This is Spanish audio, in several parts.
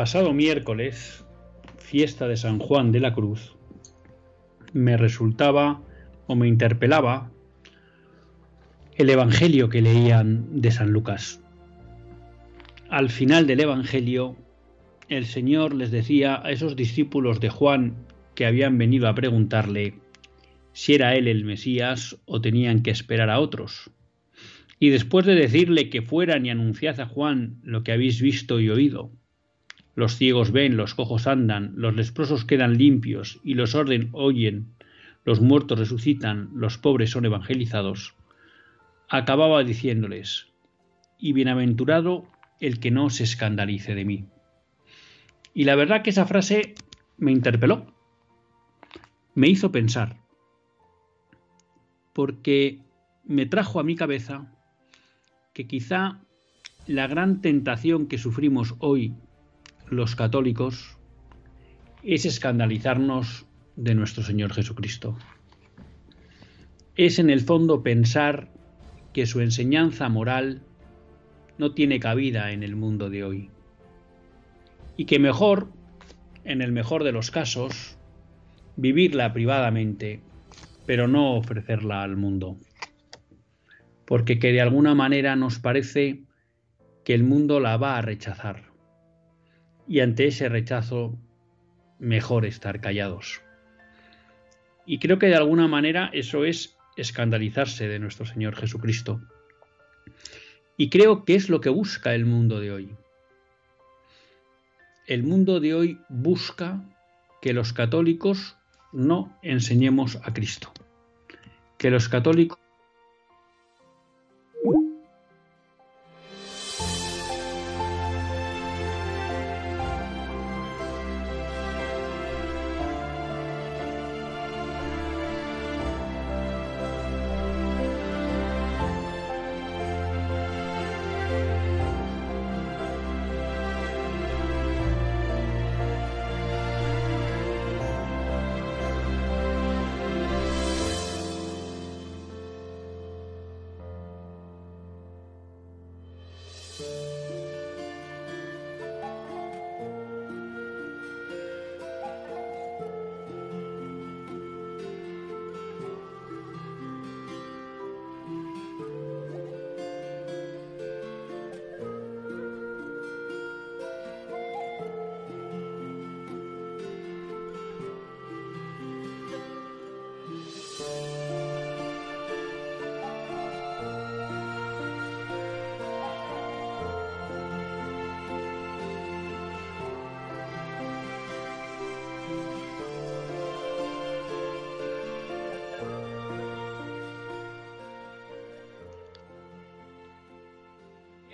Pasado miércoles, fiesta de San Juan de la Cruz, me resultaba o me interpelaba el Evangelio que leían de San Lucas. Al final del Evangelio, el Señor les decía a esos discípulos de Juan que habían venido a preguntarle si era él el Mesías o tenían que esperar a otros. Y después de decirle que fueran y anunciad a Juan lo que habéis visto y oído, los ciegos ven, los cojos andan, los leprosos quedan limpios y los orden oyen, los muertos resucitan, los pobres son evangelizados. Acababa diciéndoles, y bienaventurado el que no se escandalice de mí. Y la verdad que esa frase me interpeló, me hizo pensar, porque me trajo a mi cabeza que quizá la gran tentación que sufrimos hoy los católicos es escandalizarnos de nuestro Señor Jesucristo. Es en el fondo pensar que su enseñanza moral no tiene cabida en el mundo de hoy. Y que mejor, en el mejor de los casos, vivirla privadamente, pero no ofrecerla al mundo. Porque que de alguna manera nos parece que el mundo la va a rechazar y ante ese rechazo mejor estar callados. Y creo que de alguna manera eso es escandalizarse de nuestro Señor Jesucristo. Y creo que es lo que busca el mundo de hoy. El mundo de hoy busca que los católicos no enseñemos a Cristo. Que los católicos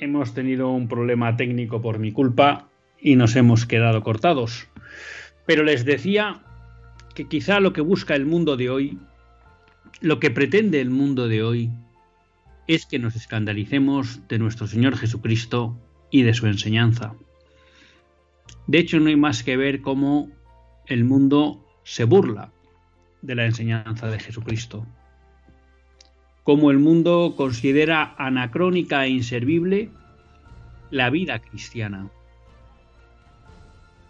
hemos tenido un problema técnico por mi culpa y nos hemos quedado cortados. Pero les decía que quizá lo que busca el mundo de hoy, lo que pretende el mundo de hoy, es que nos escandalicemos de nuestro Señor Jesucristo y de su enseñanza. De hecho, no hay más que ver cómo el mundo se burla de la enseñanza de Jesucristo cómo el mundo considera anacrónica e inservible la vida cristiana,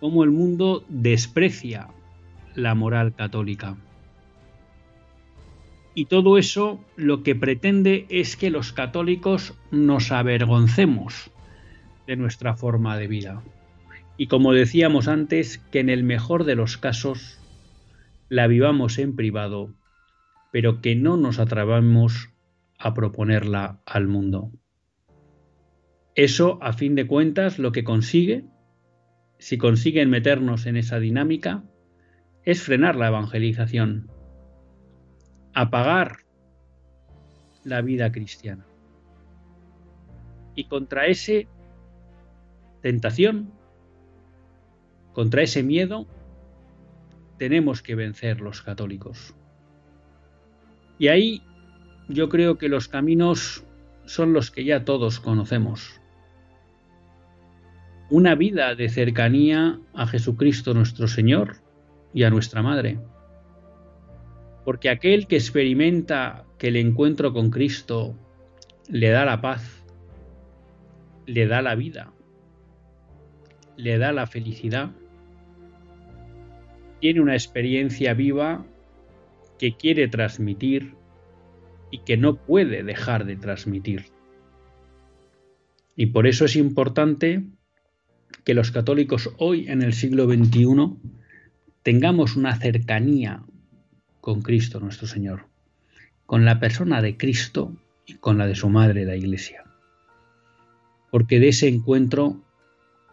cómo el mundo desprecia la moral católica. Y todo eso lo que pretende es que los católicos nos avergoncemos de nuestra forma de vida. Y como decíamos antes, que en el mejor de los casos la vivamos en privado, pero que no nos atrevamos a proponerla al mundo. Eso, a fin de cuentas, lo que consigue, si consiguen meternos en esa dinámica, es frenar la evangelización, apagar la vida cristiana. Y contra ese tentación, contra ese miedo, tenemos que vencer los católicos. Y ahí yo creo que los caminos son los que ya todos conocemos. Una vida de cercanía a Jesucristo nuestro Señor y a nuestra Madre. Porque aquel que experimenta que el encuentro con Cristo le da la paz, le da la vida, le da la felicidad, tiene una experiencia viva que quiere transmitir y que no puede dejar de transmitir. Y por eso es importante que los católicos hoy en el siglo XXI tengamos una cercanía con Cristo nuestro Señor, con la persona de Cristo y con la de su madre, la Iglesia. Porque de ese encuentro,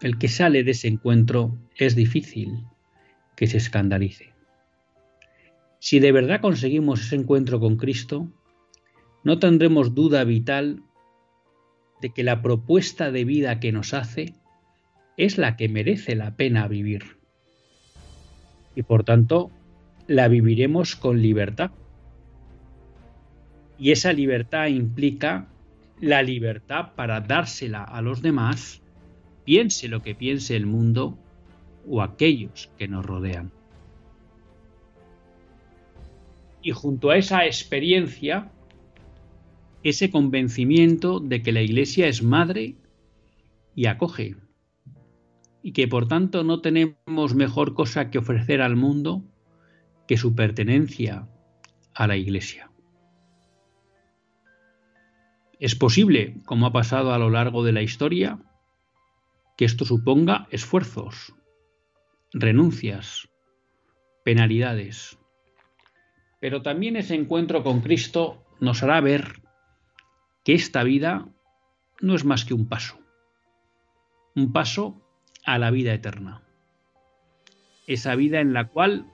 el que sale de ese encuentro es difícil que se escandalice. Si de verdad conseguimos ese encuentro con Cristo, no tendremos duda vital de que la propuesta de vida que nos hace es la que merece la pena vivir. Y por tanto, la viviremos con libertad. Y esa libertad implica la libertad para dársela a los demás, piense lo que piense el mundo o aquellos que nos rodean. Y junto a esa experiencia ese convencimiento de que la Iglesia es madre y acoge, y que por tanto no tenemos mejor cosa que ofrecer al mundo que su pertenencia a la Iglesia. Es posible, como ha pasado a lo largo de la historia, que esto suponga esfuerzos, renuncias, penalidades. Pero también ese encuentro con Cristo nos hará ver que esta vida no es más que un paso, un paso a la vida eterna. Esa vida en la cual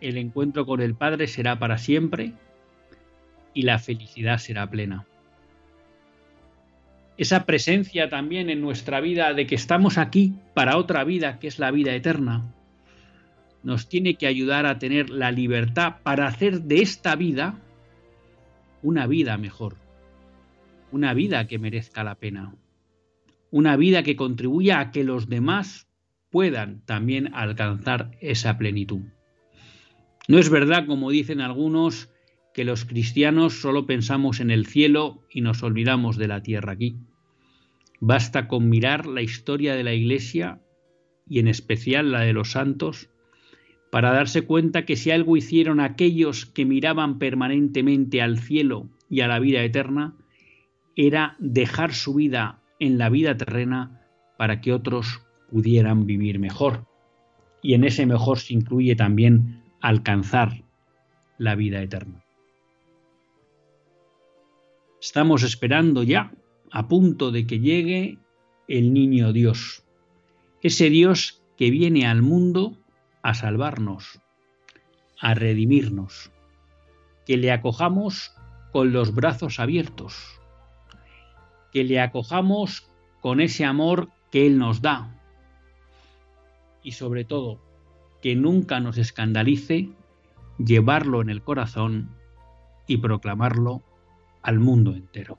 el encuentro con el Padre será para siempre y la felicidad será plena. Esa presencia también en nuestra vida de que estamos aquí para otra vida que es la vida eterna, nos tiene que ayudar a tener la libertad para hacer de esta vida una vida mejor, una vida que merezca la pena, una vida que contribuya a que los demás puedan también alcanzar esa plenitud. No es verdad, como dicen algunos, que los cristianos solo pensamos en el cielo y nos olvidamos de la tierra aquí. Basta con mirar la historia de la Iglesia y en especial la de los santos para darse cuenta que si algo hicieron aquellos que miraban permanentemente al cielo y a la vida eterna, era dejar su vida en la vida terrena para que otros pudieran vivir mejor. Y en ese mejor se incluye también alcanzar la vida eterna. Estamos esperando ya, a punto de que llegue el niño Dios, ese Dios que viene al mundo a salvarnos, a redimirnos, que le acojamos con los brazos abiertos, que le acojamos con ese amor que Él nos da. Y sobre todo que nunca nos escandalice llevarlo en el corazón y proclamarlo al mundo entero.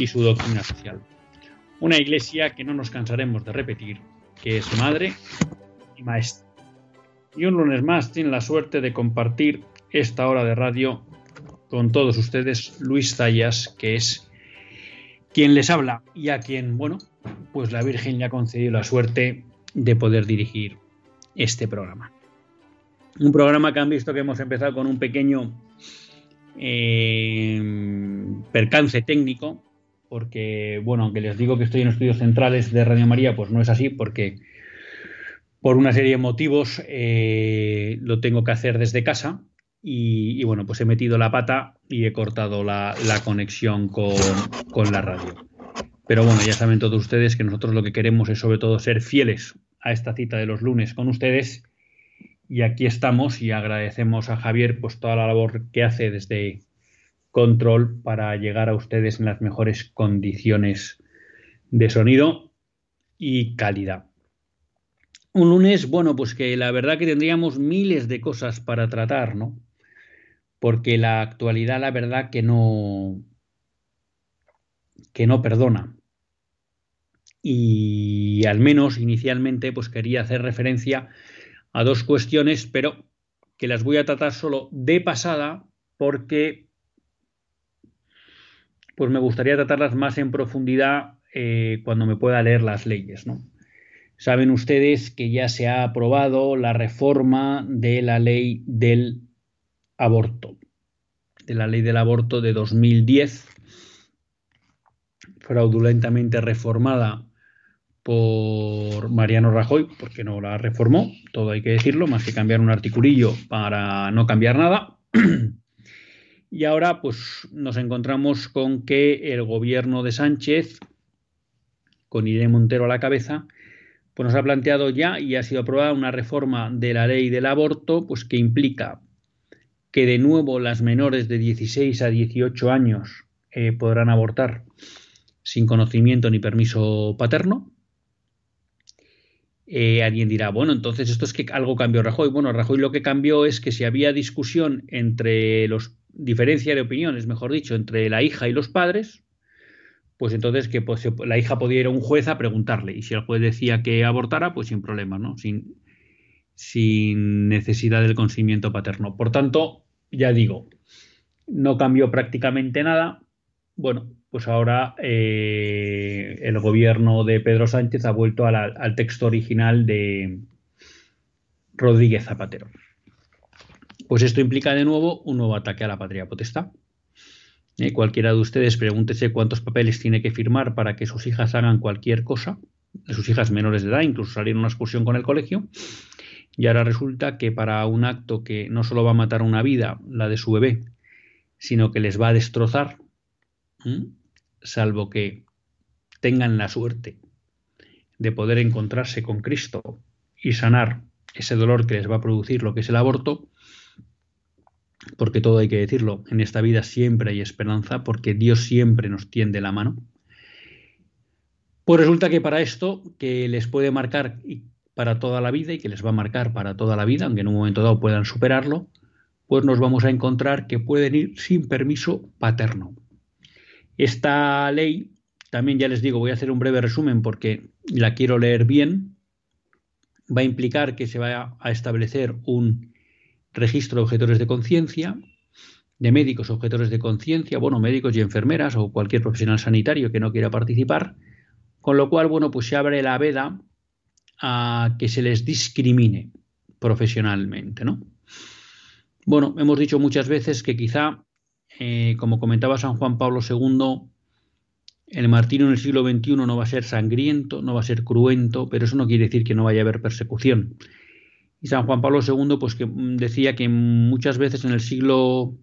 y su doctrina social. Una iglesia que no nos cansaremos de repetir, que es madre y maestra. Y un lunes más tiene la suerte de compartir esta hora de radio con todos ustedes Luis Zayas, que es quien les habla y a quien, bueno, pues la Virgen le ha concedido la suerte de poder dirigir este programa. Un programa que han visto que hemos empezado con un pequeño eh, percance técnico porque, bueno, aunque les digo que estoy en estudios centrales de Radio María, pues no es así, porque por una serie de motivos eh, lo tengo que hacer desde casa. Y, bueno, pues he metido la pata y he cortado la, conexión con, con la radio. Pero bueno, ya saben todos ustedes que nosotros lo que queremos es sobre todo ser fieles a esta cita de los lunes con ustedes. Y aquí estamos y agradecemos a Javier pues toda la labor que hace desde control para llegar a ustedes en las mejores condiciones de sonido y calidad. Un lunes, bueno, pues que la verdad que tendríamos miles de cosas para tratar, ¿no? Porque la actualidad, la verdad que no que no perdona. Y al menos inicialmente pues quería hacer referencia a dos cuestiones, pero que las voy a tratar solo de pasada porque pues me gustaría tratarlas más en profundidad eh, cuando me pueda leer las leyes. ¿no? Saben ustedes que ya se ha aprobado la reforma de la ley del aborto, de la ley del aborto de 2010, fraudulentamente reformada por Mariano Rajoy, porque no la reformó, todo hay que decirlo, más que cambiar un articulillo para no cambiar nada. Y ahora pues nos encontramos con que el gobierno de Sánchez, con Irene Montero a la cabeza, pues nos ha planteado ya y ha sido aprobada una reforma de la ley del aborto, pues que implica que de nuevo las menores de 16 a 18 años eh, podrán abortar sin conocimiento ni permiso paterno. Eh, alguien dirá, bueno, entonces esto es que algo cambió Rajoy. Bueno, Rajoy lo que cambió es que si había discusión entre los diferencia de opiniones, mejor dicho, entre la hija y los padres, pues entonces que pues, la hija podía ir a un juez a preguntarle y si el juez decía que abortara, pues sin problema, ¿no? Sin, necesidad del consentimiento paterno. Por tanto, ya digo, no cambió prácticamente nada. Bueno, pues ahora eh, el gobierno de Pedro Sánchez ha vuelto al texto original de Rodríguez Zapatero. Pues esto implica de nuevo un nuevo ataque a la patria potestad. ¿Eh? Cualquiera de ustedes pregúntese cuántos papeles tiene que firmar para que sus hijas hagan cualquier cosa, sus hijas menores de edad, incluso salir a una excursión con el colegio. Y ahora resulta que para un acto que no solo va a matar una vida, la de su bebé, sino que les va a destrozar, salvo que tengan la suerte de poder encontrarse con Cristo y sanar ese dolor que les va a producir lo que es el aborto, porque todo hay que decirlo, en esta vida siempre hay esperanza, porque Dios siempre nos tiende la mano. Pues resulta que para esto, que les puede marcar para toda la vida y que les va a marcar para toda la vida, aunque en un momento dado puedan superarlo, pues nos vamos a encontrar que pueden ir sin permiso paterno. Esta ley, también ya les digo, voy a hacer un breve resumen porque la quiero leer bien, va a implicar que se va a establecer un registro de objetores de conciencia, de médicos objetores de conciencia, bueno, médicos y enfermeras o cualquier profesional sanitario que no quiera participar, con lo cual, bueno, pues se abre la veda a que se les discrimine profesionalmente, ¿no? Bueno, hemos dicho muchas veces que quizá, eh, como comentaba San Juan Pablo II, el martirio en el siglo XXI no va a ser sangriento, no va a ser cruento, pero eso no quiere decir que no vaya a haber persecución. Y San Juan Pablo II pues, que mm, decía que muchas veces en el siglo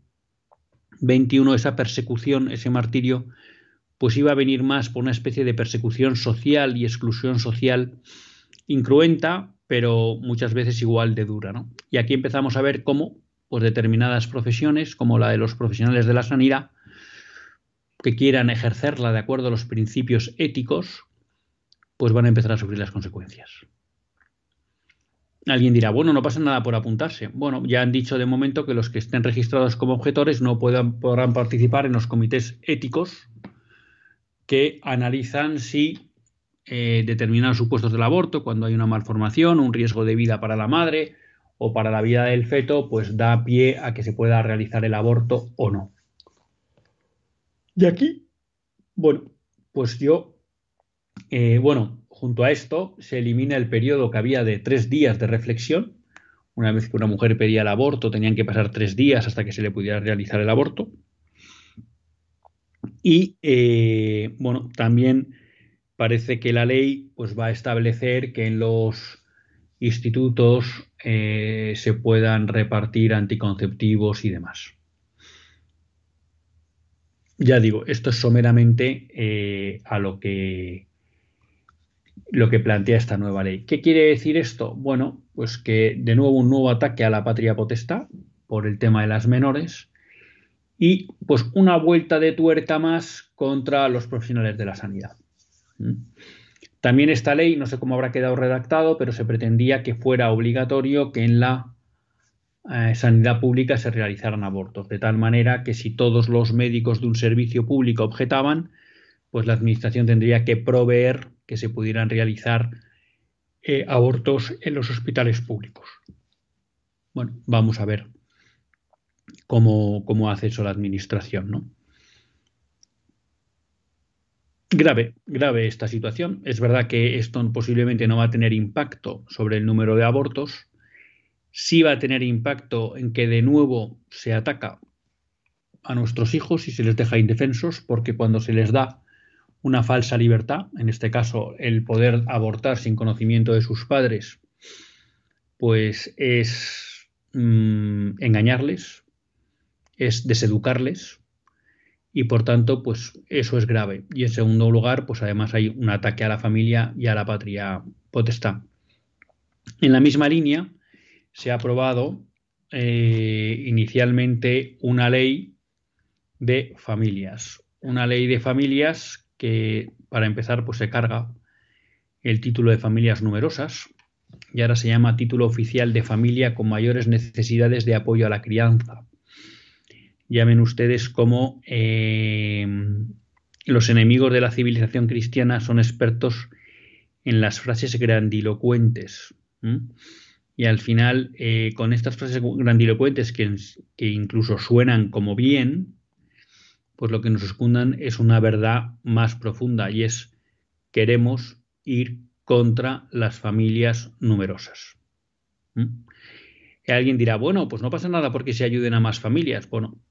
XXI esa persecución, ese martirio, pues iba a venir más por una especie de persecución social y exclusión social incruenta, pero muchas veces igual de dura. ¿no? Y aquí empezamos a ver cómo pues, determinadas profesiones, como la de los profesionales de la sanidad, que quieran ejercerla de acuerdo a los principios éticos, pues van a empezar a sufrir las consecuencias. Alguien dirá, bueno, no pasa nada por apuntarse. Bueno, ya han dicho de momento que los que estén registrados como objetores no puedan, podrán participar en los comités éticos que analizan si eh, determinados supuestos del aborto, cuando hay una malformación, un riesgo de vida para la madre o para la vida del feto, pues da pie a que se pueda realizar el aborto o no. Y aquí, bueno, pues yo, eh, bueno, junto a esto se elimina el periodo que había de tres días de reflexión. Una vez que una mujer pedía el aborto, tenían que pasar tres días hasta que se le pudiera realizar el aborto. Y eh, bueno, también parece que la ley pues, va a establecer que en los institutos eh, se puedan repartir anticonceptivos y demás. Ya digo, esto es someramente eh, a lo que, lo que plantea esta nueva ley. ¿Qué quiere decir esto? Bueno, pues que de nuevo un nuevo ataque a la patria potestad por el tema de las menores y pues una vuelta de tuerca más contra los profesionales de la sanidad. ¿Mm? También esta ley, no sé cómo habrá quedado redactado, pero se pretendía que fuera obligatorio que en la eh, sanidad pública se realizaran abortos, de tal manera que si todos los médicos de un servicio público objetaban, pues la administración tendría que proveer que se pudieran realizar eh, abortos en los hospitales públicos. Bueno, vamos a ver cómo, cómo hace eso la administración, ¿no? Grave, grave esta situación. Es verdad que esto posiblemente no va a tener impacto sobre el número de abortos, sí va a tener impacto en que de nuevo se ataca a nuestros hijos y se les deja indefensos, porque cuando se les da una falsa libertad, en este caso el poder abortar sin conocimiento de sus padres, pues es mm, engañarles, es deseducarles y por tanto, pues eso es grave. Y en segundo lugar, pues además hay un ataque a la familia y a la patria potestad. En la misma línea, se ha aprobado eh, inicialmente una ley de familias. Una ley de familias que, para empezar, pues se carga el título de familias numerosas y ahora se llama título oficial de familia con mayores necesidades de apoyo a la crianza. Llamen ustedes como eh, los enemigos de la civilización cristiana son expertos en las frases grandilocuentes y al final eh, con estas frases grandilocuentes que, que, incluso suenan como bien, pues lo que nos escondan es una verdad más profunda y es queremos ir contra las familias numerosas. ¿Mm? Y alguien dirá, bueno, pues no pasa nada porque se ayuden a más familias. Bueno,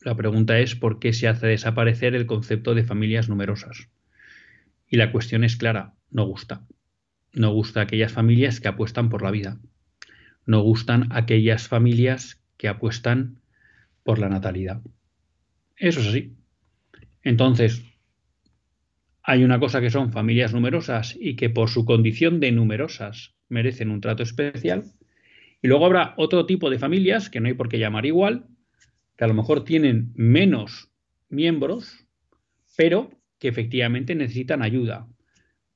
la pregunta es por qué se hace desaparecer el concepto de familias numerosas. Y la cuestión es clara, no gusta. No gusta aquellas familias que apuestan por la vida. No gustan aquellas familias que apuestan por la natalidad. Eso es así. Entonces, hay una cosa que son familias numerosas y que por su condición de numerosas merecen un trato especial. Y luego habrá otro tipo de familias que no hay por qué llamar igual, que a lo mejor tienen menos miembros, pero que efectivamente necesitan ayuda,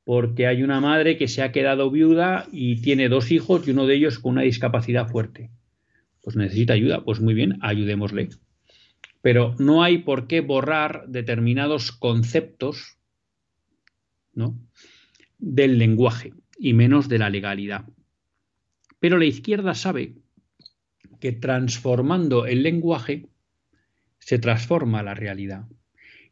porque hay una madre que se ha quedado viuda y tiene dos hijos y uno de ellos con una discapacidad fuerte. Pues necesita ayuda, pues muy bien, ayudémosle. Pero no hay por qué borrar determinados conceptos ¿no? del lenguaje y menos de la legalidad. Pero la izquierda sabe que transformando el lenguaje se transforma la realidad.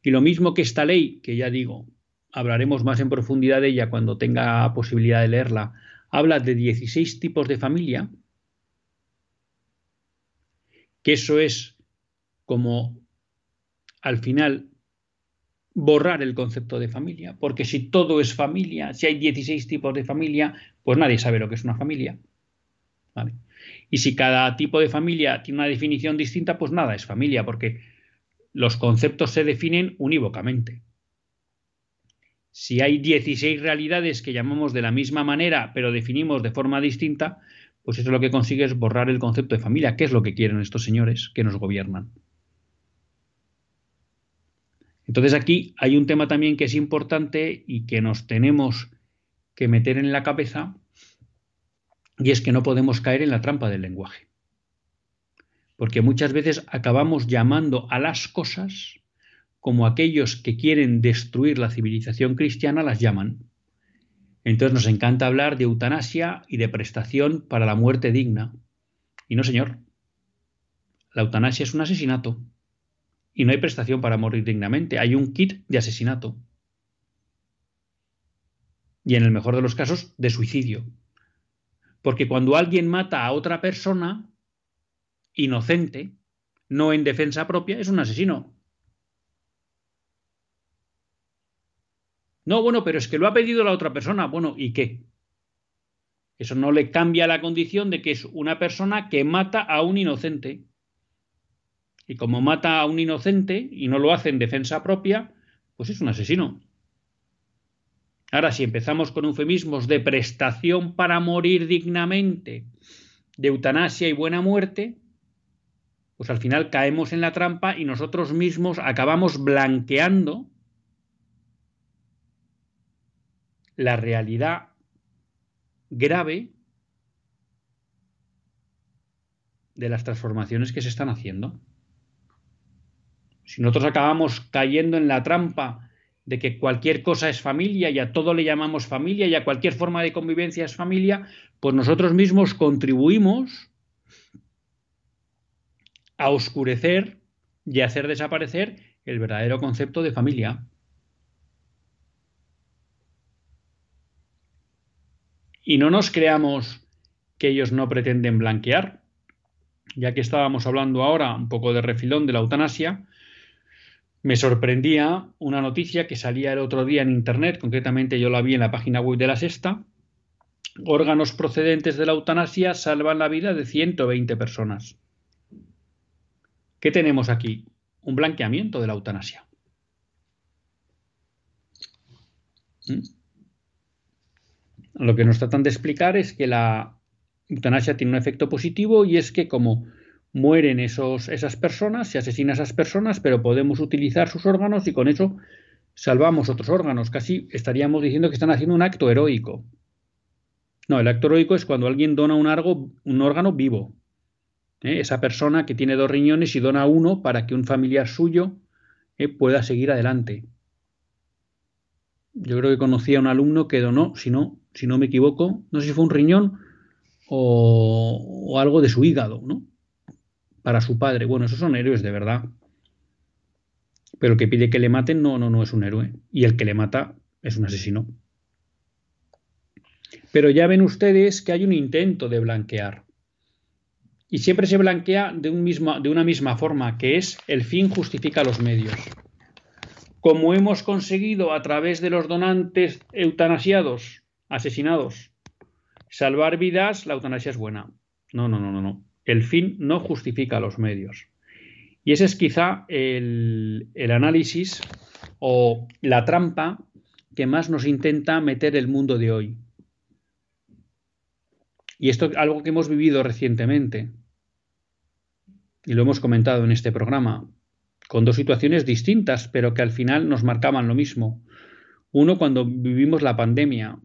Y lo mismo que esta ley, que ya digo, hablaremos más en profundidad de ella cuando tenga posibilidad de leerla, habla de 16 tipos de familia, que eso es como al final borrar el concepto de familia, porque si todo es familia, si hay 16 tipos de familia, pues nadie sabe lo que es una familia. Y si cada tipo de familia tiene una definición distinta, pues nada es familia, porque los conceptos se definen unívocamente. Si hay 16 realidades que llamamos de la misma manera, pero definimos de forma distinta, pues eso lo que consigue es borrar el concepto de familia, ¿Qué es lo que quieren estos señores que nos gobiernan. Entonces aquí hay un tema también que es importante y que nos tenemos que meter en la cabeza, y es que no podemos caer en la trampa del lenguaje. Porque muchas veces acabamos llamando a las cosas como aquellos que quieren destruir la civilización cristiana las llaman. Entonces nos encanta hablar de eutanasia y de prestación para la muerte digna. Y no, señor. La eutanasia es un asesinato. Y no hay prestación para morir dignamente. Hay un kit de asesinato. Y en el mejor de los casos, de suicidio. Porque cuando alguien mata a otra persona, inocente, no en defensa propia, es un asesino. No, bueno, pero es que lo ha pedido la otra persona. Bueno, ¿y qué? Eso no le cambia la condición de que es una persona que mata a un inocente. Y como mata a un inocente y no lo hace en defensa propia, pues es un asesino. Ahora, si empezamos con eufemismos de prestación para morir dignamente, de eutanasia y buena muerte, pues al final caemos en la trampa y nosotros mismos acabamos blanqueando la realidad grave de las transformaciones que se están haciendo. Si nosotros acabamos cayendo en la trampa de que cualquier cosa es familia y a todo le llamamos familia y a cualquier forma de convivencia es familia, pues nosotros mismos contribuimos a oscurecer y a hacer desaparecer el verdadero concepto de familia. Y no nos creamos que ellos no pretenden blanquear, ya que estábamos hablando ahora un poco de refilón de la eutanasia, me sorprendía una noticia que salía el otro día en Internet, concretamente yo la vi en la página web de la Sexta. Órganos procedentes de la eutanasia salvan la vida de 120 personas. ¿Qué tenemos aquí? Un blanqueamiento de la eutanasia. ¿Mm? Lo que nos tratan de explicar es que la eutanasia tiene un efecto positivo y es que como mueren esos, esas personas, se asesina a esas personas, pero podemos utilizar sus órganos y con eso salvamos otros órganos. Casi estaríamos diciendo que están haciendo un acto heroico. No, el acto heroico es cuando alguien dona un, un órgano vivo. ¿eh? Esa persona que tiene dos riñones y dona uno para que un familiar suyo ¿eh? pueda seguir adelante. Yo creo que conocí a un alumno que donó, si no, si no me equivoco, no sé si fue un riñón o, o algo de su hígado, ¿no? Para su padre. Bueno, esos son héroes de verdad. Pero el que pide que le maten no, no, no es un héroe. Y el que le mata es un asesino. Pero ya ven ustedes que hay un intento de blanquear. Y siempre se blanquea de, de una misma forma, que es el fin justifica los medios. Como hemos conseguido a través de los donantes eutanasiados, asesinados, salvar vidas, la eutanasia es buena. No, no, no, no, no el fin no justifica los medios. Y ese es quizá el, análisis o la trampa que más nos intenta meter el mundo de hoy. Y esto es algo que hemos vivido recientemente. Y lo hemos comentado en este programa, con dos situaciones distintas, pero que al final nos marcaban lo mismo. Uno cuando vivimos la pandemia,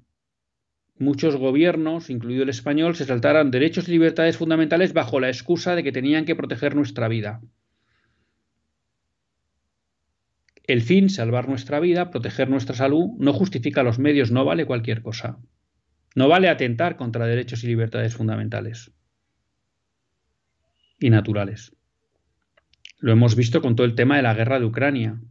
muchos gobiernos, incluido el español, se saltaron derechos y libertades fundamentales bajo la excusa de que tenían que proteger nuestra vida. El fin, salvar nuestra vida, proteger nuestra salud, no justifica los medios, no vale cualquier cosa. No vale atentar contra derechos y libertades fundamentales y naturales. Lo hemos visto con todo el tema de la guerra de Ucrania,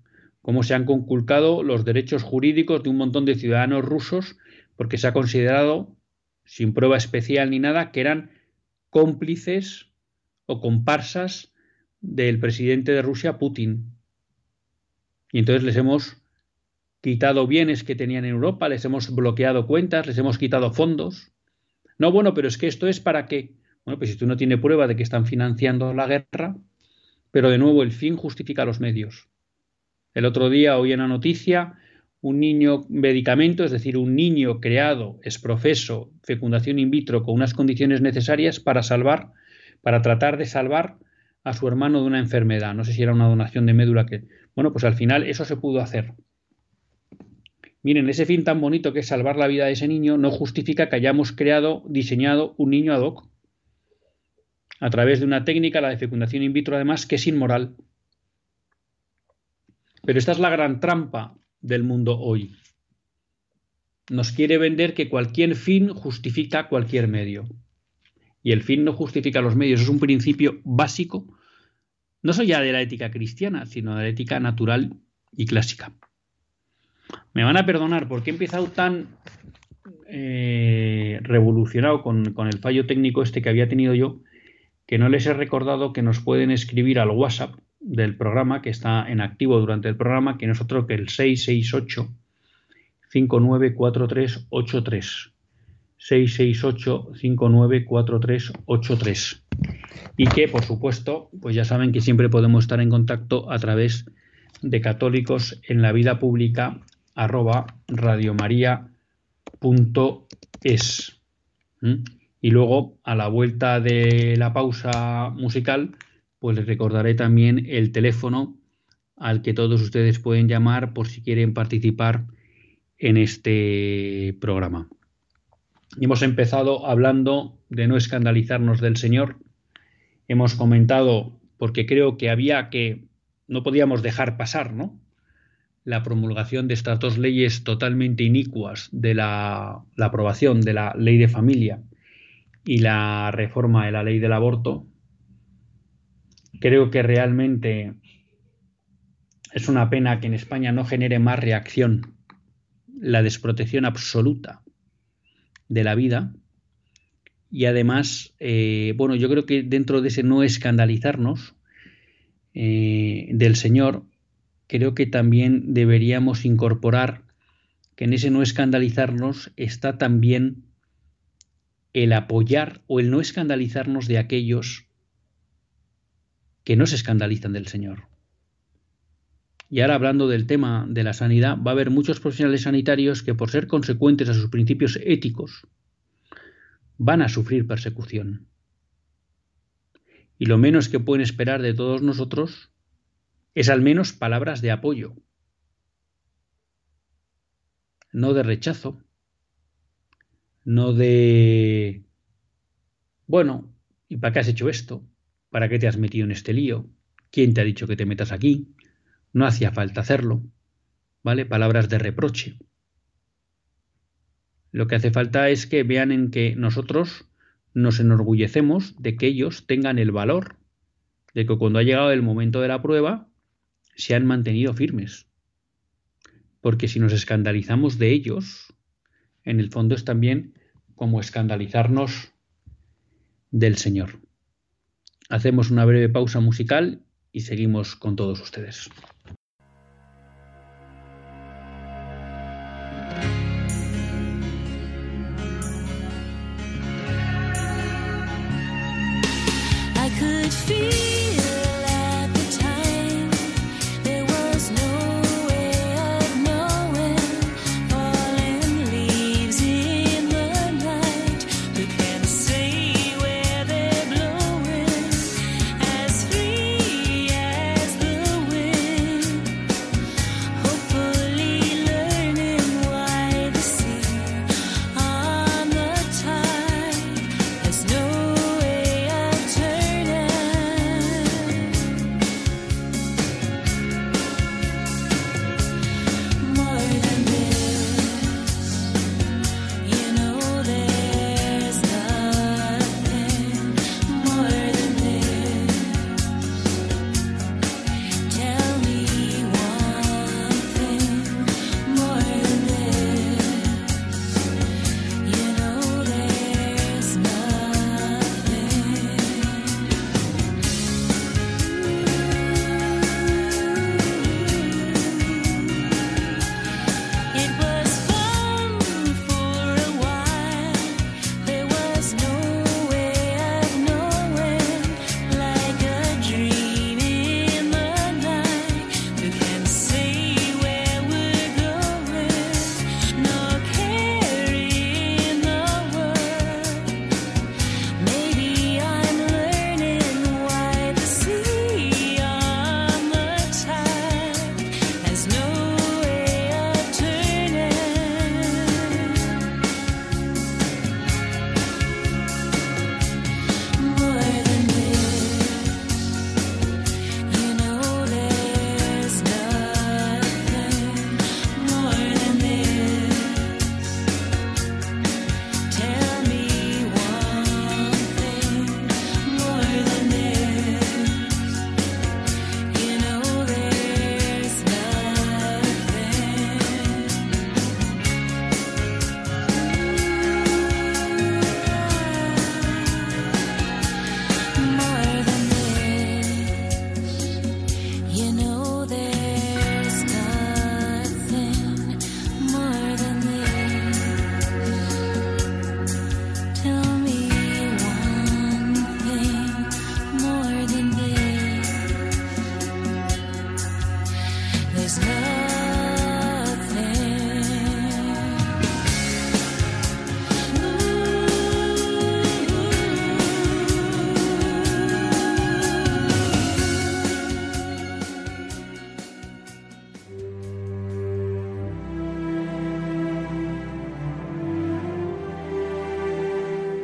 cómo se han conculcado los derechos jurídicos de un montón de ciudadanos rusos porque se ha considerado, sin prueba especial ni nada, que eran cómplices o comparsas del presidente de Rusia, Putin. Y entonces les hemos quitado bienes que tenían en Europa, les hemos bloqueado cuentas, les hemos quitado fondos. No, bueno, pero es que esto es para que, bueno, pues si tú no tienes prueba de que están financiando la guerra, Pero de nuevo, el fin justifica los medios. El otro día oí una noticia un niño medicamento, es decir, un niño creado, es profeso, fecundación in vitro con unas condiciones necesarias para salvar, para tratar de salvar a su hermano de una enfermedad. No sé si era una donación de médula que. Bueno, pues al final eso se pudo hacer. Miren, ese fin tan bonito que es salvar la vida de ese niño no justifica que hayamos creado, diseñado un niño ad hoc a través de una técnica, la de fecundación in vitro, además, que es inmoral. Pero esta es la gran trampa del mundo hoy. Nos quiere vender que cualquier fin justifica cualquier medio. Y el fin no justifica los medios. Es un principio básico, no solo ya de la ética cristiana, sino de la ética natural y clásica. Me van a perdonar porque he empezado tan eh, revolucionado con, con el fallo técnico este que había tenido yo, que no les he recordado que nos pueden escribir al WhatsApp del programa, que está en activo durante el programa, que no es otro que el 668 594383. 668 594383. Y que, por supuesto, pues ya saben que siempre podemos estar en contacto a través de católicos en la vida pública arroba radiomaria.es. ¿Mm? Y luego, a la vuelta de la pausa musical, pues les recordaré también el teléfono al que todos ustedes pueden llamar por si quieren participar en este programa. Hemos empezado hablando de no escandalizarnos del Señor. Hemos comentado, porque creo que había que, no podíamos dejar pasar, ¿no? La promulgación de estas dos leyes totalmente inicuas de la, la aprobación de la ley de familia y la reforma de la ley del aborto, Creo que realmente es una pena que en España no genere más reacción la desprotección absoluta de la vida. Y además, eh, bueno, yo creo que dentro de ese no escandalizarnos eh, del Señor, creo que también deberíamos incorporar que en ese no escandalizarnos está también el apoyar o el no escandalizarnos de aquellos que no se escandalizan del Señor. Y ahora hablando del tema de la sanidad, va a haber muchos profesionales sanitarios que por ser consecuentes a sus principios éticos van a sufrir persecución. Y lo menos que pueden esperar de todos nosotros es al menos palabras de apoyo, no de rechazo, no de, bueno, ¿y para qué has hecho esto? ¿Para qué te has metido en este lío? ¿Quién te ha dicho que te metas aquí? No hacía falta hacerlo. ¿Vale? Palabras de reproche. Lo que hace falta es que vean en que nosotros nos enorgullecemos de que ellos tengan el valor de que cuando ha llegado el momento de la prueba se han mantenido firmes. Porque si nos escandalizamos de ellos, en el fondo es también como escandalizarnos del Señor. Hacemos una breve pausa musical y seguimos con todos ustedes.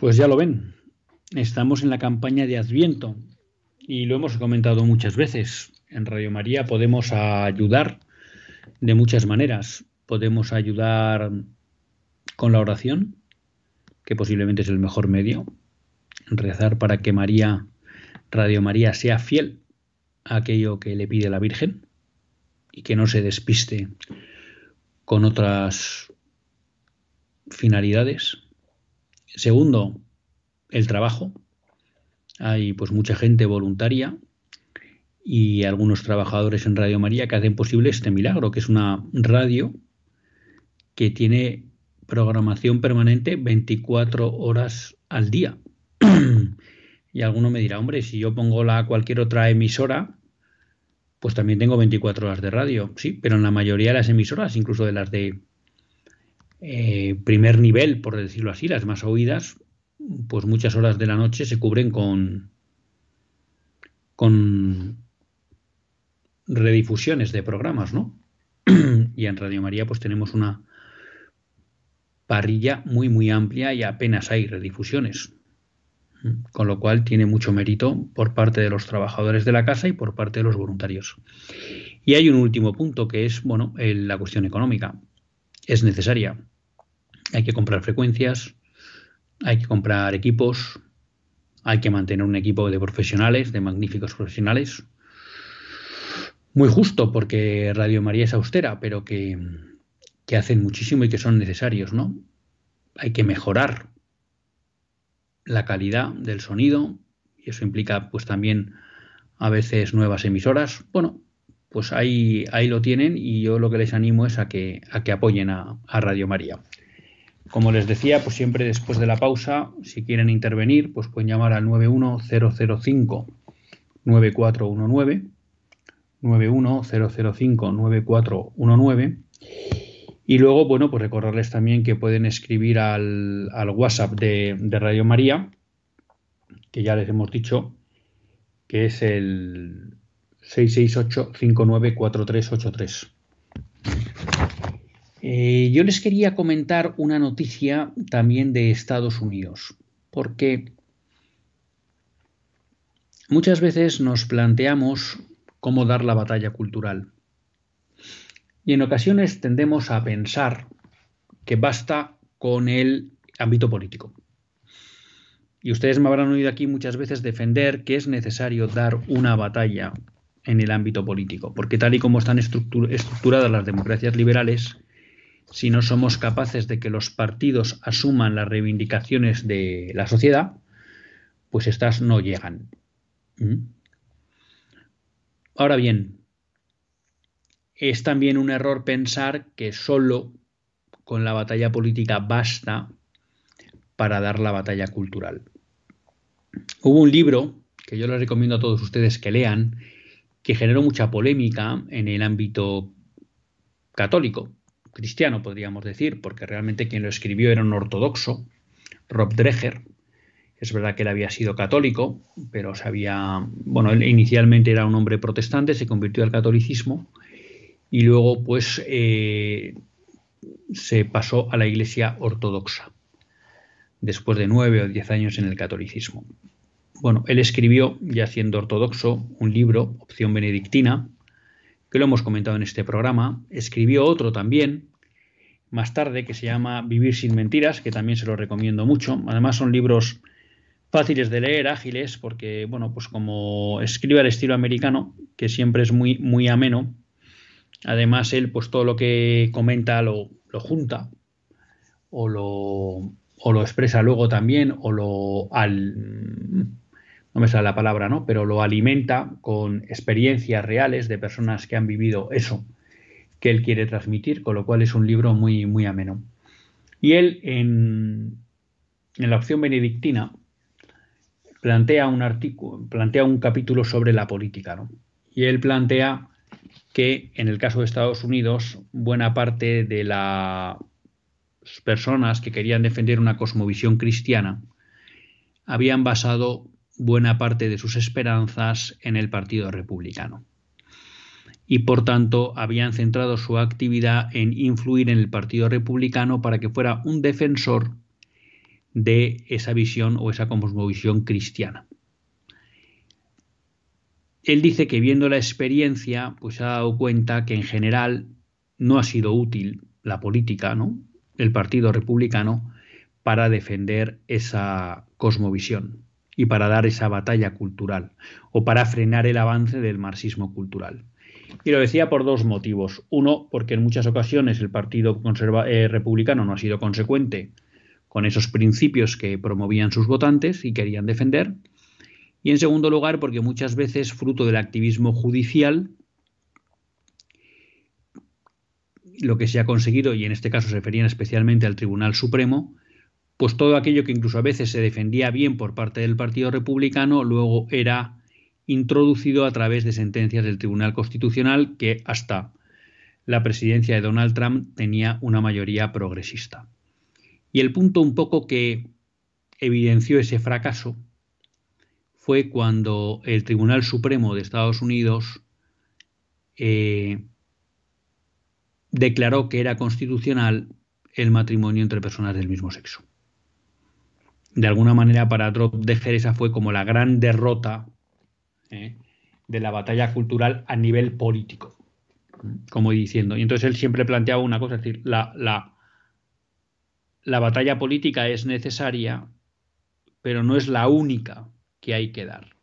Pues ya lo ven, estamos en la campaña de Adviento y lo hemos comentado muchas veces. En Radio María podemos ayudar de muchas maneras. Podemos ayudar con la oración, que posiblemente es el mejor medio. Rezar para que María, Radio María, sea fiel a aquello que le pide la Virgen y que no se despiste con otras finalidades. Segundo, el trabajo. Hay pues mucha gente voluntaria y algunos trabajadores en Radio María que hacen posible este milagro, que es una radio que tiene programación permanente 24 horas al día. y alguno me dirá, hombre, si yo pongo la cualquier otra emisora, pues también tengo 24 horas de radio. Sí, pero en la mayoría de las emisoras, incluso de las de eh, primer nivel, por decirlo así, las más oídas, pues muchas horas de la noche se cubren con, con redifusiones de programas, ¿no? y en Radio María pues tenemos una parrilla muy muy amplia y apenas hay redifusiones. Con lo cual tiene mucho mérito por parte de los trabajadores de la casa y por parte de los voluntarios. Y hay un último punto que es, bueno, la cuestión económica. Es necesaria. Hay que comprar frecuencias, hay que comprar equipos, hay que mantener un equipo de profesionales, de magníficos profesionales. Muy justo, porque Radio María es austera, pero que, que hacen muchísimo y que son necesarios, ¿no? Hay que mejorar la calidad del sonido, y eso implica pues también a veces nuevas emisoras. Bueno, pues ahí, ahí lo tienen y yo lo que les animo es a que, a que apoyen a, Radio María. Como les decía, pues siempre después de la pausa, si quieren intervenir, pues pueden llamar al 91005 9419 91005 9419 y luego, bueno, pues recordarles también que pueden escribir al, al WhatsApp de, de Radio María, que ya les hemos dicho, que es el 668-594383. Eh, yo les quería comentar una noticia también de Estados Unidos, porque muchas veces nos planteamos cómo dar la batalla cultural. Y en ocasiones tendemos a pensar que basta con el ámbito político. Y ustedes me habrán oído aquí muchas veces defender que es necesario dar una batalla en el ámbito político, porque tal y como están estructuradas las democracias liberales, si no somos capaces de que los partidos asuman las reivindicaciones de la sociedad, pues estas no llegan. ¿Mm? Ahora bien, es también un error pensar que solo con la batalla política basta para dar la batalla cultural. Hubo un libro que yo les recomiendo a todos ustedes que lean, que generó mucha polémica en el ámbito católico, cristiano podríamos decir, porque realmente quien lo escribió era un ortodoxo, Rob Dreher. Es verdad que él había sido católico, pero sabía, bueno, inicialmente era un hombre protestante, se convirtió al catolicismo y luego pues eh, se pasó a la iglesia ortodoxa después de nueve o diez años en el catolicismo. Bueno, él escribió, ya siendo ortodoxo, un libro, Opción Benedictina, que lo hemos comentado en este programa. Escribió otro también, más tarde que se llama Vivir sin mentiras, que también se lo recomiendo mucho. Además son libros fáciles de leer, ágiles, porque, bueno, pues como escribe al estilo americano, que siempre es muy, muy ameno, además él, pues todo lo que comenta lo, lo junta o lo, o lo expresa luego también, o lo al, no me sale la palabra, ¿no? Pero lo alimenta con experiencias reales de personas que han vivido eso que él quiere transmitir, con lo cual es un libro muy, muy ameno. Y él, en, en la opción benedictina, plantea un artículo, plantea un capítulo sobre la política, ¿no? Y él plantea que en el caso de Estados Unidos, buena parte de las personas que querían defender una cosmovisión cristiana habían basado buena parte de sus esperanzas en el Partido Republicano. Y por tanto habían centrado su actividad en influir en el Partido Republicano para que fuera un defensor de esa visión o esa cosmovisión cristiana. Él dice que viendo la experiencia, pues se ha dado cuenta que en general no ha sido útil la política, ¿no? El Partido Republicano para defender esa cosmovisión y para dar esa batalla cultural o para frenar el avance del marxismo cultural. Y lo decía por dos motivos. Uno, porque en muchas ocasiones el Partido eh, Republicano no ha sido consecuente con esos principios que promovían sus votantes y querían defender. Y en segundo lugar, porque muchas veces, fruto del activismo judicial, lo que se ha conseguido, y en este caso se referían especialmente al Tribunal Supremo, pues todo aquello que incluso a veces se defendía bien por parte del Partido Republicano, luego era introducido a través de sentencias del Tribunal Constitucional que hasta la presidencia de Donald Trump tenía una mayoría progresista. Y el punto un poco que evidenció ese fracaso fue cuando el Tribunal Supremo de Estados Unidos eh, declaró que era constitucional el matrimonio entre personas del mismo sexo. De alguna manera para Drop de esa fue como la gran derrota eh, de la batalla cultural a nivel político, como diciendo. Y entonces él siempre planteaba una cosa, es decir, la, la, la batalla política es necesaria, pero no es la única que hay que dar.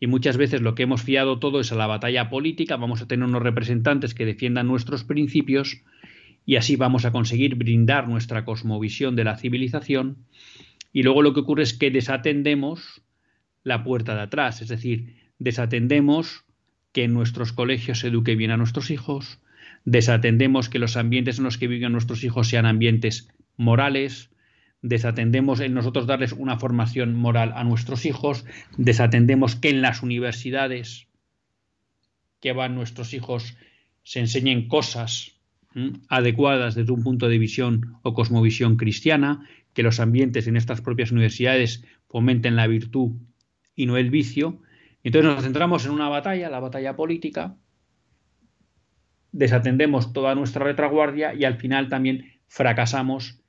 Y muchas veces lo que hemos fiado todo es a la batalla política, vamos a tener unos representantes que defiendan nuestros principios y así vamos a conseguir brindar nuestra cosmovisión de la civilización. Y luego lo que ocurre es que desatendemos la puerta de atrás, es decir, desatendemos que en nuestros colegios se eduque bien a nuestros hijos, desatendemos que los ambientes en los que viven nuestros hijos sean ambientes morales, desatendemos en nosotros darles una formación moral a nuestros hijos, desatendemos que en las universidades que van nuestros hijos se enseñen cosas adecuadas desde un punto de visión o cosmovisión cristiana, que los ambientes en estas propias universidades fomenten la virtud y no el vicio. Entonces nos centramos en una batalla, la batalla política, desatendemos toda nuestra retaguardia y al final también fracasamos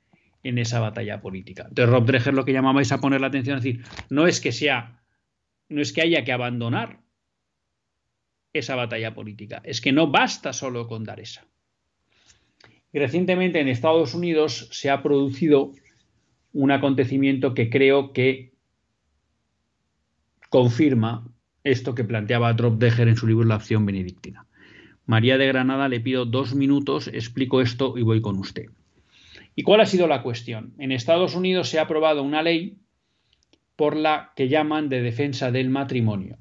en esa batalla política. Entonces Rob Dreher lo que llamaba es a poner la atención, es decir, no es que sea, no es que haya que abandonar esa batalla política, es que no basta solo con dar esa. Y recientemente en Estados Unidos se ha producido un acontecimiento que creo que confirma esto que planteaba Drop Deger en su libro La acción benedictina. María de Granada, le pido dos minutos, explico esto y voy con usted. ¿Y cuál ha sido la cuestión? En Estados Unidos se ha aprobado una ley por la que llaman de defensa del matrimonio.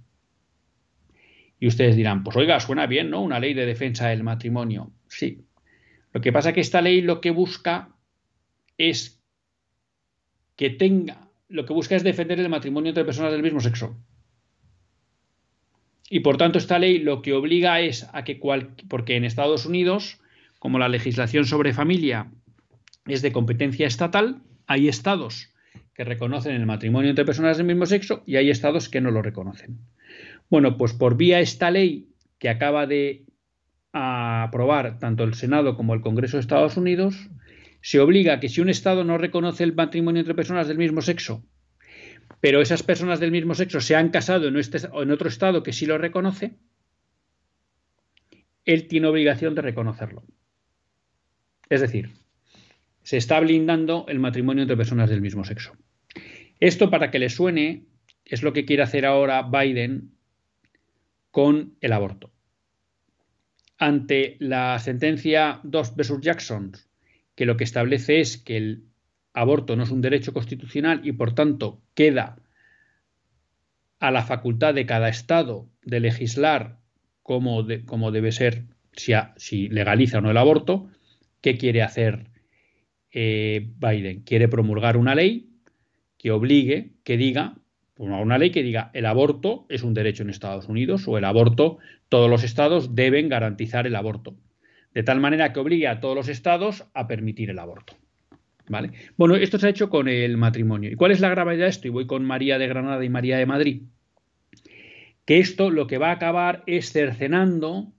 Y ustedes dirán, pues oiga, suena bien, ¿no? Una ley de defensa del matrimonio. Sí. Lo que pasa es que esta ley lo que busca es que tenga, lo que busca es defender el matrimonio entre personas del mismo sexo. Y por tanto esta ley lo que obliga es a que cual, porque en Estados Unidos, como la legislación sobre familia es de competencia estatal, hay estados que reconocen el matrimonio entre personas del mismo sexo y hay estados que no lo reconocen. Bueno, pues por vía esta ley que acaba de aprobar tanto el Senado como el Congreso de Estados Unidos, se obliga a que si un estado no reconoce el matrimonio entre personas del mismo sexo, pero esas personas del mismo sexo se han casado en, este, en otro estado que sí lo reconoce, él tiene obligación de reconocerlo. Es decir, se está blindando el matrimonio entre personas del mismo sexo. Esto, para que le suene, es lo que quiere hacer ahora Biden con el aborto. Ante la sentencia 2 versus Jackson, que lo que establece es que el aborto no es un derecho constitucional y por tanto queda a la facultad de cada Estado de legislar cómo, debe ser, si, legaliza o no el aborto, ¿qué quiere hacer eh, Biden? Quiere promulgar una ley que obligue, que diga, una ley que diga el aborto es un derecho en Estados Unidos o el aborto, todos los estados deben garantizar el aborto. De tal manera que obligue a todos los estados a permitir el aborto. ¿Vale? Bueno, esto se ha hecho con el matrimonio. ¿Y cuál es la gravedad de esto? Y voy con María de Granada y María de Madrid. Que esto lo que va a acabar es cercenando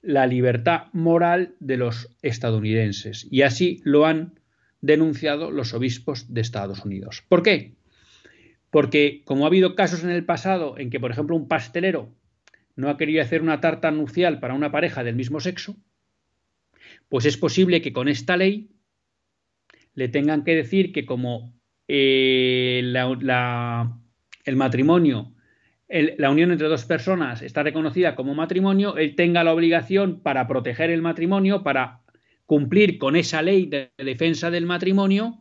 la libertad moral de los estadounidenses. Y así lo han denunciado los obispos de Estados Unidos. ¿Por qué? Porque como ha habido casos en el pasado en que, por ejemplo, un pastelero no ha querido hacer una tarta nupcial para una pareja del mismo sexo, pues es posible que con esta ley le tengan que decir que como eh, el matrimonio, la unión entre dos personas está reconocida como matrimonio, él tenga la obligación para proteger el matrimonio, para cumplir con esa ley de defensa del matrimonio,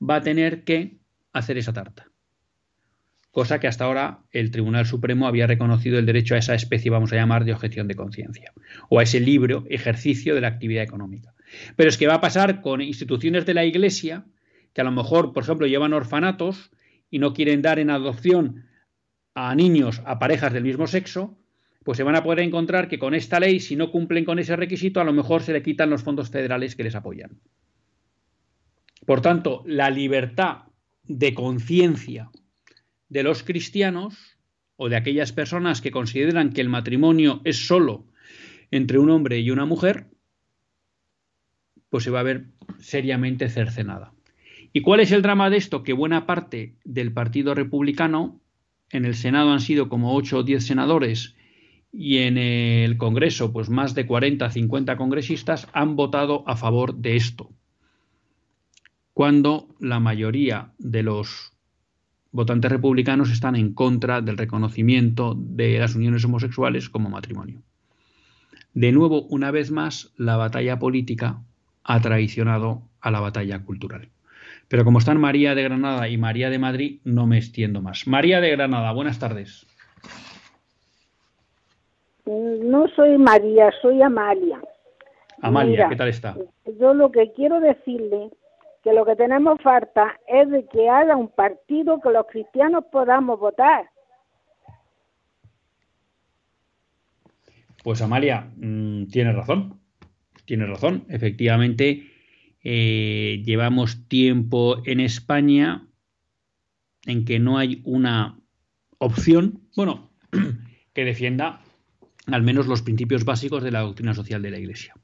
va a tener que hacer esa tarta. Cosa que hasta ahora el Tribunal Supremo había reconocido el derecho a esa especie, vamos a llamar, de objeción de conciencia, o a ese libre ejercicio de la actividad económica. Pero es que va a pasar con instituciones de la Iglesia, que a lo mejor, por ejemplo, llevan orfanatos y no quieren dar en adopción a niños, a parejas del mismo sexo, pues se van a poder encontrar que con esta ley, si no cumplen con ese requisito, a lo mejor se le quitan los fondos federales que les apoyan. Por tanto, la libertad de conciencia de los cristianos o de aquellas personas que consideran que el matrimonio es solo entre un hombre y una mujer, pues se va a ver seriamente cercenada. ¿Y cuál es el drama de esto? Que buena parte del Partido Republicano, en el Senado han sido como 8 o 10 senadores y en el Congreso, pues más de 40, 50 congresistas han votado a favor de esto, cuando la mayoría de los votantes republicanos están en contra del reconocimiento de las uniones homosexuales como matrimonio. De nuevo, una vez más, la batalla política ha traicionado a la batalla cultural. Pero como están María de Granada y María de Madrid, no me extiendo más. María de Granada, buenas tardes. No soy María, soy Amalia. Amalia, ¿qué tal está? Yo lo que quiero decirle que lo que tenemos falta es de que haya un partido que los cristianos podamos votar. Pues Amalia, mm, tiene razón, tiene razón. Efectivamente, eh, llevamos tiempo en España en que no hay una opción, bueno, que defienda al menos los principios básicos de la doctrina social de la Iglesia.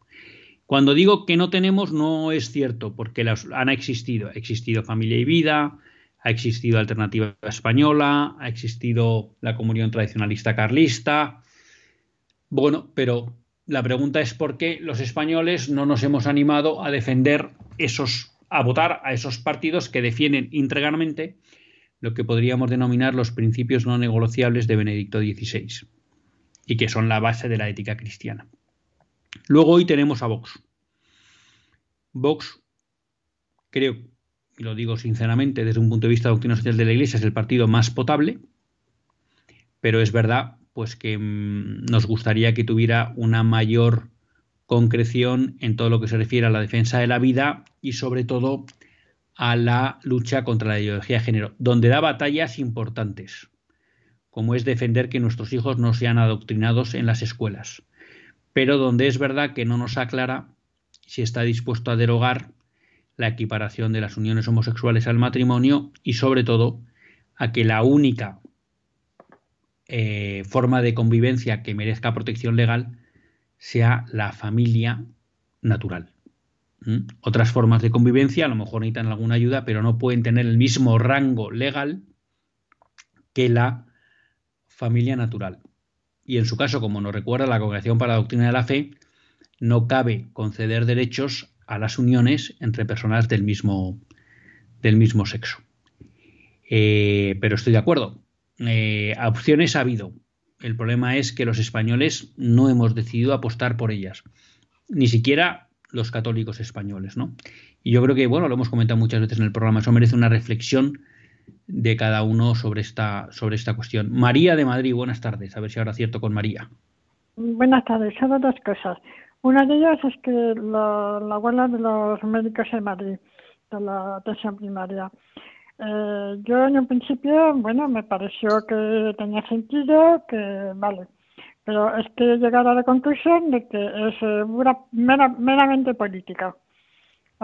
Cuando digo que no tenemos, no es cierto, porque las, han existido. Ha existido Familia y Vida, ha existido Alternativa Española, ha existido la Comunión Tradicionalista Carlista. Bueno, pero la pregunta es por qué los españoles no nos hemos animado a defender esos, a votar a esos partidos que defienden íntegramente lo que podríamos denominar los principios no negociables de Benedicto XVI y que son la base de la ética cristiana. Luego hoy tenemos a Vox. Vox, creo, y lo digo sinceramente, desde un punto de vista de doctrina social de la Iglesia, es el partido más potable, pero es verdad pues que mm, nos gustaría que tuviera una mayor concreción en todo lo que se refiere a la defensa de la vida y sobre todo a la lucha contra la ideología de género, donde da batallas importantes como es defender que nuestros hijos no sean adoctrinados en las escuelas, pero donde es verdad que no nos aclara si está dispuesto a derogar la equiparación de las uniones homosexuales al matrimonio y sobre todo a que la única eh, forma de convivencia que merezca protección legal sea la familia natural. ¿Mm? Otras formas de convivencia a lo mejor necesitan alguna ayuda, pero no pueden tener el mismo rango legal que la familia natural. Y en su caso, como nos recuerda la Congregación para la Doctrina de la Fe, no cabe conceder derechos a las uniones entre personas del mismo, del mismo sexo. Eh, pero estoy de acuerdo. Eh, opciones ha habido. El problema es que los españoles no hemos decidido apostar por ellas. Ni siquiera los católicos españoles, ¿no? Y yo creo que, bueno, lo hemos comentado muchas veces en el programa, eso merece una reflexión de cada uno sobre esta, sobre esta cuestión. María de Madrid, buenas tardes. A ver si ahora cierto con María. Buenas tardes. Solo dos cosas. Una de ellas es que la, la abuela de los médicos en Madrid, de la atención primaria, eh, yo en un principio, bueno, me pareció que tenía sentido, que vale, pero es que he llegado a la conclusión de que es eh, meramente política.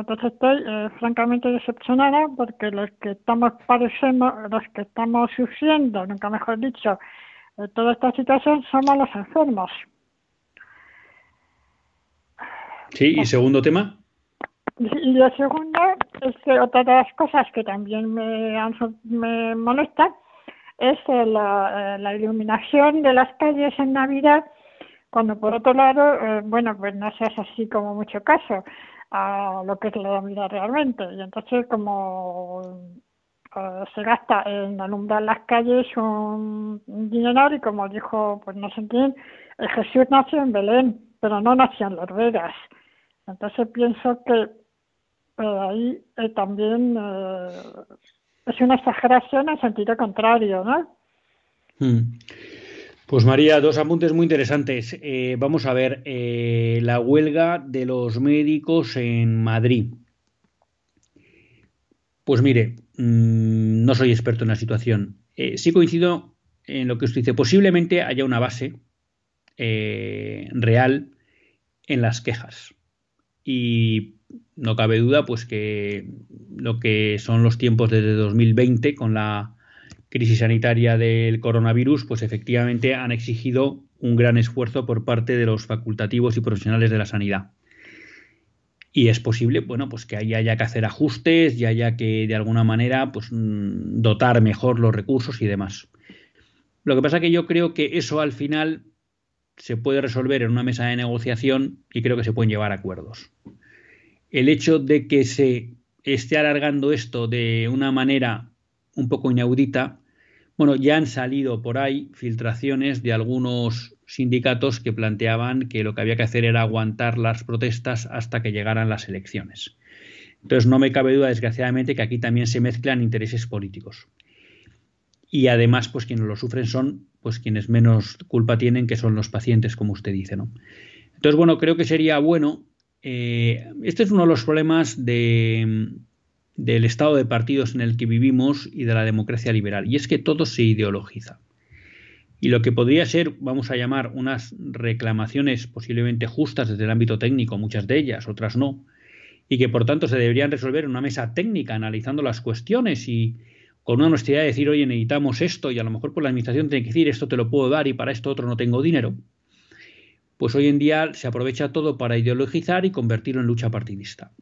Entonces estoy eh, francamente decepcionada porque los que estamos padeciendo, los que estamos sufriendo, nunca mejor dicho, toda esta situación somos los enfermos. Sí, y segundo tema. Y la segunda es que otra de las cosas que también me, me molesta es la, la, iluminación de las calles en Navidad, cuando por otro lado, eh, bueno, pues no se hace así como mucho caso a lo que es la Navidad realmente. Y entonces como eh, se gasta en alumbrar las calles un, dinero y como dijo, pues no sé quién, Jesús nació en Belén, pero no nació en Las Vegas. Entonces pienso que eh, ahí eh, también es una exageración en sentido contrario, ¿no? Hmm. Pues María, dos apuntes muy interesantes. vamos a ver la huelga de los médicos en Madrid. Pues mire, mm, no soy experto en la situación. sí coincido en lo que usted dice. Posiblemente haya una base real en las quejas y no cabe duda pues que lo que son los tiempos desde 2020 con la crisis sanitaria del coronavirus pues efectivamente han exigido un gran esfuerzo por parte de los facultativos y profesionales de la sanidad y es posible bueno pues que haya que hacer ajustes y haya que de alguna manera pues mm, dotar mejor los recursos y demás lo que pasa que yo creo que eso al final se puede resolver en una mesa de negociación y creo que se pueden llevar acuerdos. El hecho de que se esté alargando esto de una manera un poco inaudita, bueno, ya han salido por ahí filtraciones de algunos sindicatos que planteaban que lo que había que hacer era aguantar las protestas hasta que llegaran las elecciones. Entonces no me cabe duda, desgraciadamente, que aquí también se mezclan intereses políticos. Y además, pues quienes lo sufren son pues quienes menos culpa tienen, que son los pacientes, como usted dice, ¿no? Entonces, bueno, creo que sería bueno. Eh, este es uno de los problemas de, del estado de partidos en el que vivimos y de la democracia liberal, y es que todo se ideologiza. Y lo que podría ser, vamos a llamar, unas reclamaciones posiblemente justas desde el ámbito técnico, muchas de ellas, otras no, y que por tanto se deberían resolver en una mesa técnica, analizando las cuestiones y, con una honestidad de decir, oye, necesitamos esto y a lo mejor por la administración tiene que decir, esto te lo puedo dar y para esto otro no tengo dinero, pues hoy en día se aprovecha todo para ideologizar y convertirlo en lucha partidista.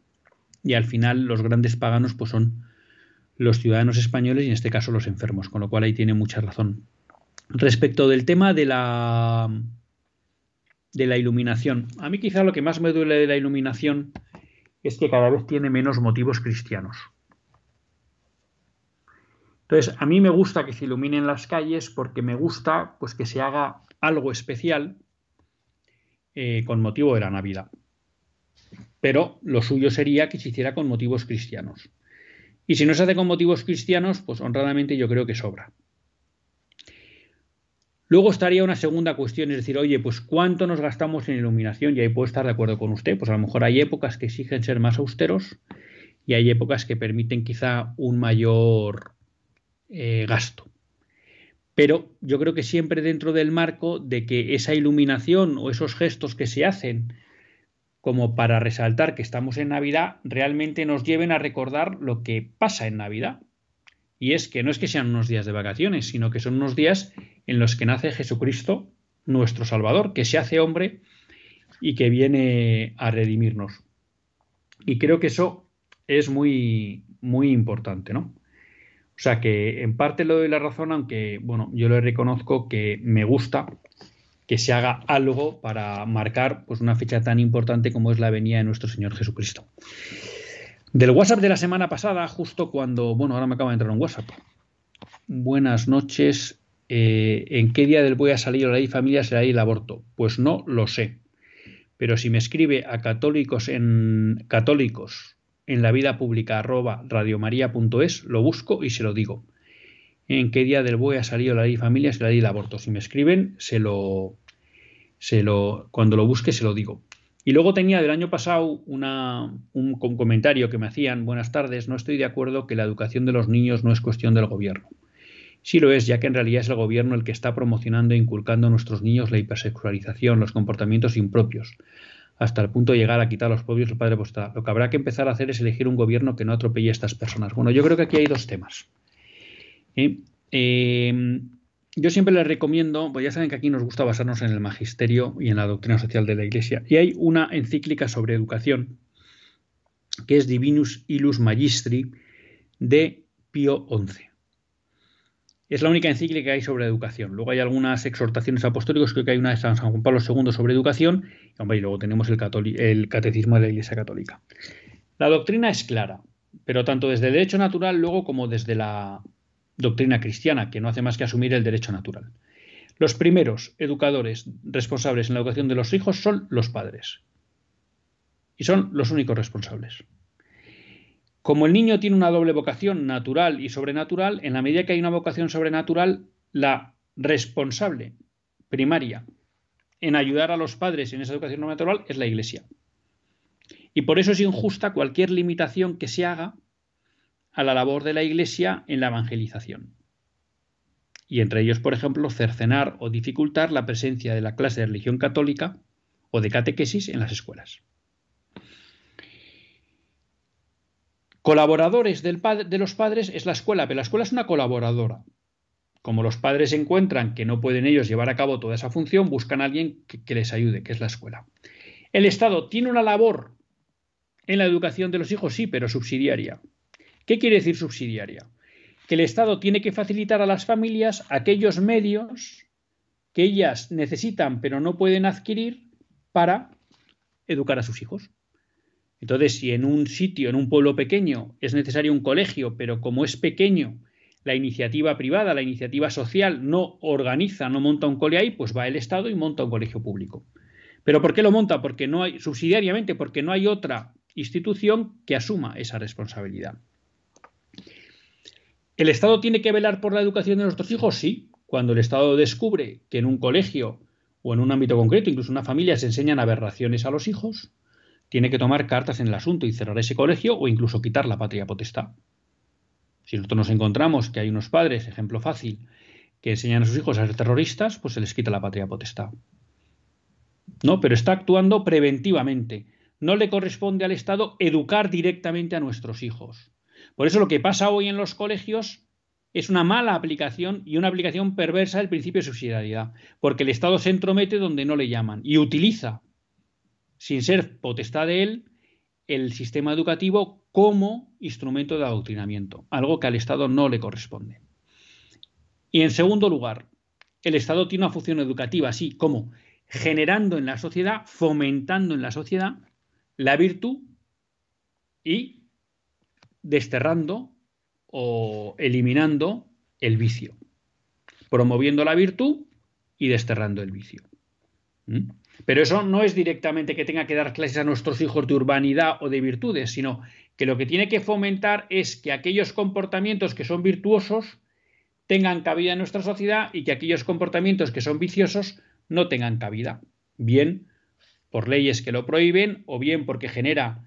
Y al final los grandes paganos pues son los ciudadanos españoles y en este caso los enfermos, con lo cual ahí tiene mucha razón. Respecto del tema de la de la iluminación, a mí quizá lo que más me duele de la iluminación es que cada vez tiene menos motivos cristianos. Entonces, a mí me gusta que se iluminen las calles porque me gusta pues, que se haga algo especial eh, con motivo de la Navidad. Pero lo suyo sería que se hiciera con motivos cristianos. Y si no se hace con motivos cristianos, pues honradamente yo creo que sobra. Luego estaría una segunda cuestión, es decir, oye, pues ¿cuánto nos gastamos en iluminación? Y ahí puedo estar de acuerdo con usted. Pues a lo mejor hay épocas que exigen ser más austeros y hay épocas que permiten quizá un mayor eh, gasto. Pero yo creo que siempre dentro del marco de que esa iluminación o esos gestos que se hacen como para resaltar que estamos en Navidad realmente nos lleven a recordar lo que pasa en Navidad. Y es que no es que sean unos días de vacaciones, sino que son unos días en los que nace Jesucristo, nuestro Salvador, que se hace hombre y que viene a redimirnos. Y creo que eso es muy, muy importante, ¿no? O sea que en parte le doy la razón, aunque bueno, yo le reconozco que me gusta que se haga algo para marcar pues, una fecha tan importante como es la venida de nuestro Señor Jesucristo. Del WhatsApp de la semana pasada, justo cuando, bueno, ahora me acaba de entrar un WhatsApp. Buenas noches. Eh, ¿En qué día del voy a salir la ley familia será el aborto? Pues no lo sé. Pero si me escribe a católicos en católicos en la vida pública arroba radiomaria.es, lo busco y se lo digo. ¿En qué día del voy a salir la ley familia será el aborto? Si me escriben, se lo, se lo, cuando lo busque se lo digo. Y luego tenía del año pasado un comentario que me hacían, buenas tardes, no estoy de acuerdo que la educación de los niños no es cuestión del gobierno. Sí lo es, ya que en realidad es el gobierno el que está promocionando e inculcando a nuestros niños la hipersexualización, los comportamientos impropios, hasta el punto de llegar a quitar los propios del padre postal. Lo que habrá que empezar a hacer es elegir un gobierno que no atropelle a estas personas. Bueno, yo creo que aquí hay dos temas. ¿Eh? Eh, yo siempre les recomiendo, pues ya saben que aquí nos gusta basarnos en el magisterio y en la doctrina social de la Iglesia. Y hay una encíclica sobre educación, que es Divinus Illus Magistri, de Pío XI. Es la única encíclica que hay sobre educación. Luego hay algunas exhortaciones apostólicas, creo que hay una de San Juan Pablo II sobre educación, y, luego tenemos el, el catecismo de la Iglesia Católica. La doctrina es clara, pero tanto desde el derecho natural luego como desde la doctrina cristiana, que no hace más que asumir el derecho natural. Los primeros educadores responsables en la educación de los hijos son los padres. Y son los únicos responsables. Como el niño tiene una doble vocación natural y sobrenatural, en la medida que hay una vocación sobrenatural, la responsable primaria en ayudar a los padres en esa educación natural es la Iglesia. Y por eso es injusta cualquier limitación que se haga a la labor de la Iglesia en la evangelización. Y entre ellos, por ejemplo, cercenar o dificultar la presencia de la clase de religión católica o de catequesis en las escuelas. Colaboradores de los padres es la escuela, pero la escuela es una colaboradora. Como los padres encuentran que no pueden ellos llevar a cabo toda esa función, buscan a alguien que les ayude, que es la escuela. El Estado tiene una labor en la educación de los hijos, sí, pero subsidiaria. ¿Qué quiere decir subsidiaria? Que el Estado tiene que facilitar a las familias aquellos medios que ellas necesitan pero no pueden adquirir para educar a sus hijos. Entonces, si en un sitio, en un pueblo pequeño, es necesario un colegio, pero como es pequeño, la iniciativa privada, la iniciativa social no organiza, no monta un cole ahí, pues va el Estado y monta un colegio público. ¿Pero por qué lo monta? Porque no hay, subsidiariamente, porque no hay otra institución que asuma esa responsabilidad. ¿El Estado tiene que velar por la educación de nuestros hijos? Sí. Cuando el Estado descubre que en un colegio o en un ámbito concreto, incluso una familia, se enseñan aberraciones a los hijos, tiene que tomar cartas en el asunto y cerrar ese colegio o incluso quitar la patria potestad. Si nosotros nos encontramos que hay unos padres, ejemplo fácil, que enseñan a sus hijos a ser terroristas, pues se les quita la patria potestad. No, pero está actuando preventivamente. No le corresponde al Estado educar directamente a nuestros hijos. Por eso lo que pasa hoy en los colegios es una mala aplicación y una aplicación perversa del principio de subsidiariedad, porque el Estado se entromete donde no le llaman y utiliza, sin ser potestad de él, el sistema educativo como instrumento de adoctrinamiento, algo que al Estado no le corresponde. Y en segundo lugar, el Estado tiene una función educativa, así como generando en la sociedad, fomentando en la sociedad la virtud y desterrando o eliminando el vicio, promoviendo la virtud y desterrando el vicio. ¿Mm? Pero eso no es directamente que tenga que dar clases a nuestros hijos de urbanidad o de virtudes, sino que lo que tiene que fomentar es que aquellos comportamientos que son virtuosos tengan cabida en nuestra sociedad y que aquellos comportamientos que son viciosos no tengan cabida. Bien por leyes que lo prohíben o bien porque genera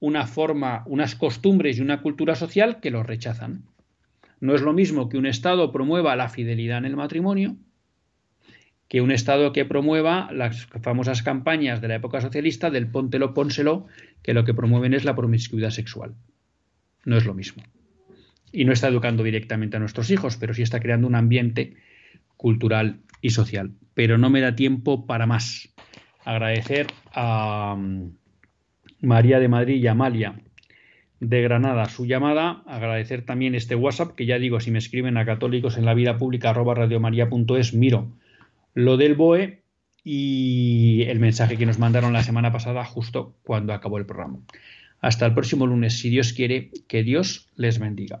una forma, unas costumbres y una cultura social que los rechazan. No es lo mismo que un Estado promueva la fidelidad en el matrimonio que un Estado que promueva las famosas campañas de la época socialista del póntelo, pónselo, que lo que promueven es la promiscuidad sexual. No es lo mismo. Y no está educando directamente a nuestros hijos, pero sí está creando un ambiente cultural y social. Pero no me da tiempo para más. Agradecer a, María de Madrid y Amalia de Granada su llamada. Agradecer también este WhatsApp, que ya digo, si me escriben a católicos en la vida pública arroba radiomaria.es, miro lo del BOE y el mensaje que nos mandaron la semana pasada justo cuando acabó el programa. Hasta el próximo lunes, si Dios quiere, que Dios les bendiga.